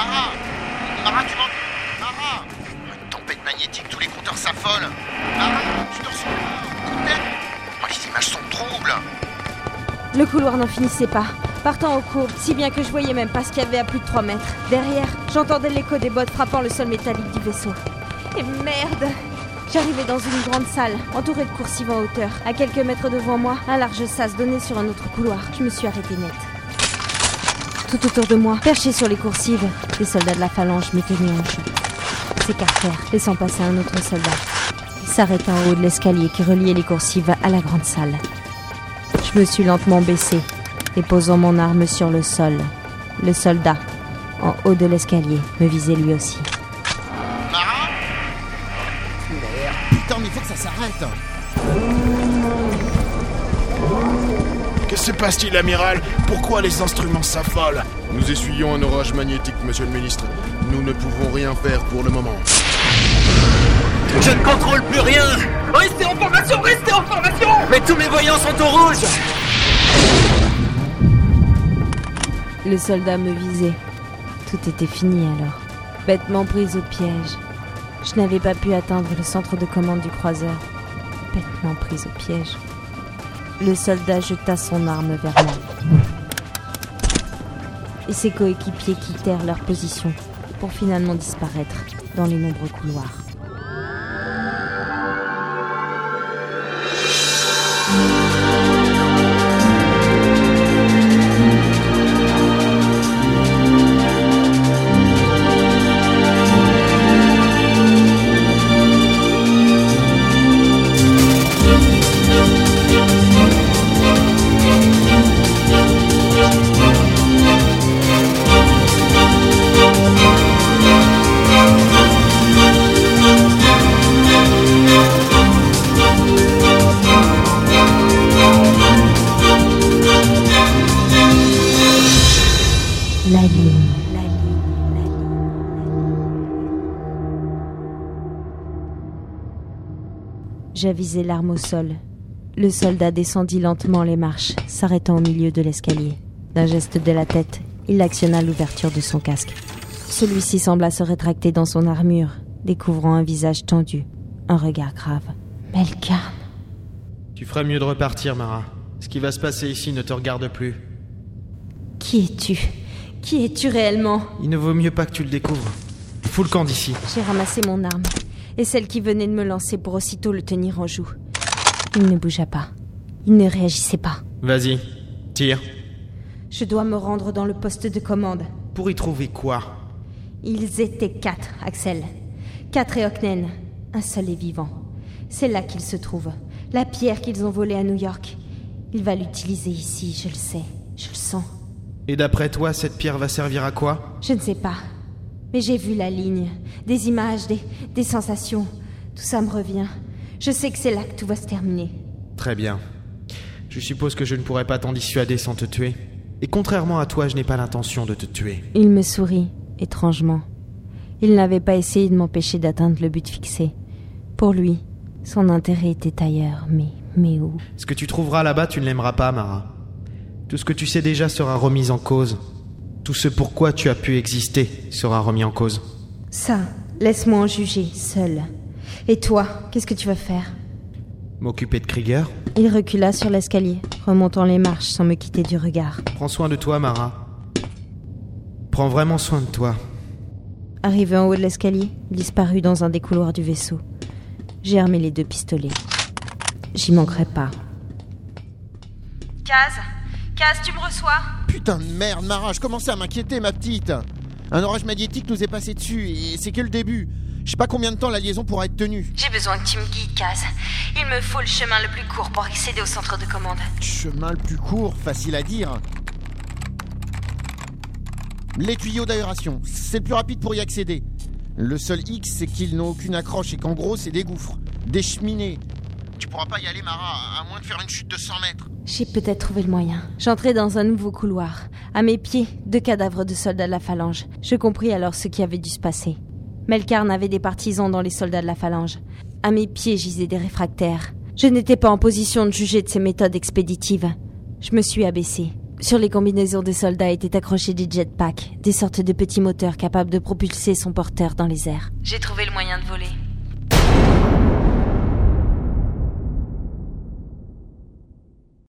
Tu tempête magnétique, tous les compteurs s'affolent. Mara, tu Oh, les images sont troubles. Le couloir n'en finissait pas. Partant au cours, si bien que je voyais même pas ce qu'il y avait à plus de 3 mètres. Derrière, j'entendais l'écho des bottes frappant le sol métallique du vaisseau. Et merde J'arrivais dans une grande salle, entourée de coursives en hauteur. À quelques mètres devant moi, un large sas donnait sur un autre couloir. Je me suis arrêté net. Tout autour de moi, perchés sur les coursives, les soldats de la phalange m'étaient mis en. Ils s'écartèrent, laissant passer un autre soldat. Il s'arrêta en haut de l'escalier qui reliait les coursives à la grande salle. Je me suis lentement baissé et posant mon arme sur le sol. Le soldat, en haut de l'escalier, me visait lui aussi. Putain, mais il faut que ça s'arrête Que se passe-t-il, amiral? Pourquoi les instruments s'affolent? Nous essuyons un orage magnétique, monsieur le ministre. Nous ne pouvons rien faire pour le moment. Je ne contrôle plus rien Restez en formation Restez en formation Mais tous mes voyants sont au rouge Le soldat me visait. Tout était fini alors. Bêtement prise au piège. Je n'avais pas pu atteindre le centre de commande du croiseur. Bêtement prise au piège. Le soldat jeta son arme vers moi. Et ses coéquipiers quittèrent leur position pour finalement disparaître dans les nombreux couloirs. La ligne. La ligne. La ligne. J'avisai l'arme au sol. Le soldat descendit lentement les marches, s'arrêtant au milieu de l'escalier. D'un geste de la tête, il actionna l'ouverture de son casque. Celui-ci sembla se rétracter dans son armure, découvrant un visage tendu, un regard grave. Melkarn. Tu ferais mieux de repartir, Mara. Ce qui va se passer ici ne te regarde plus. Qui es-tu? Qui es-tu réellement? Il ne vaut mieux pas que tu le découvres. Fous le camp d'ici. J'ai ramassé mon arme, et celle qui venait de me lancer pour aussitôt le tenir en joue. Il ne bougea pas. Il ne réagissait pas. Vas-y, tire. Je dois me rendre dans le poste de commande. Pour y trouver quoi? Ils étaient quatre, Axel. Quatre et Hocknen. Un seul est vivant. C'est là qu'il se trouve. La pierre qu'ils ont volée à New York. Il va l'utiliser ici, je le sais. Je le sens. Et d'après toi, cette pierre va servir à quoi? Je ne sais pas. Mais j'ai vu la ligne. Des images, des, des sensations. Tout ça me revient. Je sais que c'est là que tout va se terminer. Très bien. Je suppose que je ne pourrai pas t'en dissuader sans te tuer. Et contrairement à toi, je n'ai pas l'intention de te tuer. Il me sourit, étrangement. Il n'avait pas essayé de m'empêcher d'atteindre le but fixé. Pour lui, son intérêt était ailleurs, mais, mais où? Ce que tu trouveras là-bas, tu ne l'aimeras pas, Mara. Tout ce que tu sais déjà sera remis en cause. Tout ce pourquoi tu as pu exister sera remis en cause. Ça, laisse-moi en juger, seul. Et toi, qu'est-ce que tu vas faire? M'occuper de Krieger? Il recula sur l'escalier, remontant les marches sans me quitter du regard. Prends soin de toi, Mara. Prends vraiment soin de toi. Arrivé en haut de l'escalier, il disparut dans un des couloirs du vaisseau. J'ai armé les deux pistolets. J'y manquerai pas. Kaz? Kaz, tu me reçois Putain de merde, Mara, je commençais à m'inquiéter, ma petite. Un orage magnétique nous est passé dessus et c'est que le début. Je sais pas combien de temps la liaison pourra être tenue. J'ai besoin que tu me guides, Kaz. Il me faut le chemin le plus court pour accéder au centre de commande. Chemin le plus court, facile à dire. Les tuyaux d'aération, c'est le plus rapide pour y accéder. Le seul X, c'est qu'ils n'ont aucune accroche et qu'en gros, c'est des gouffres, des cheminées. Tu pourras pas y aller, Mara, à moins de faire une chute de 100 mètres. J'ai peut-être trouvé le moyen. J'entrai dans un nouveau couloir. À mes pieds, deux cadavres de soldats de la phalange. Je compris alors ce qui avait dû se passer. Melkarn avait des partisans dans les soldats de la phalange. À mes pieds gisaient des réfractaires. Je n'étais pas en position de juger de ces méthodes expéditives. Je me suis abaissé, Sur les combinaisons des soldats étaient accrochés des jetpacks, des sortes de petits moteurs capables de propulser son porteur dans les airs. J'ai trouvé le moyen de voler.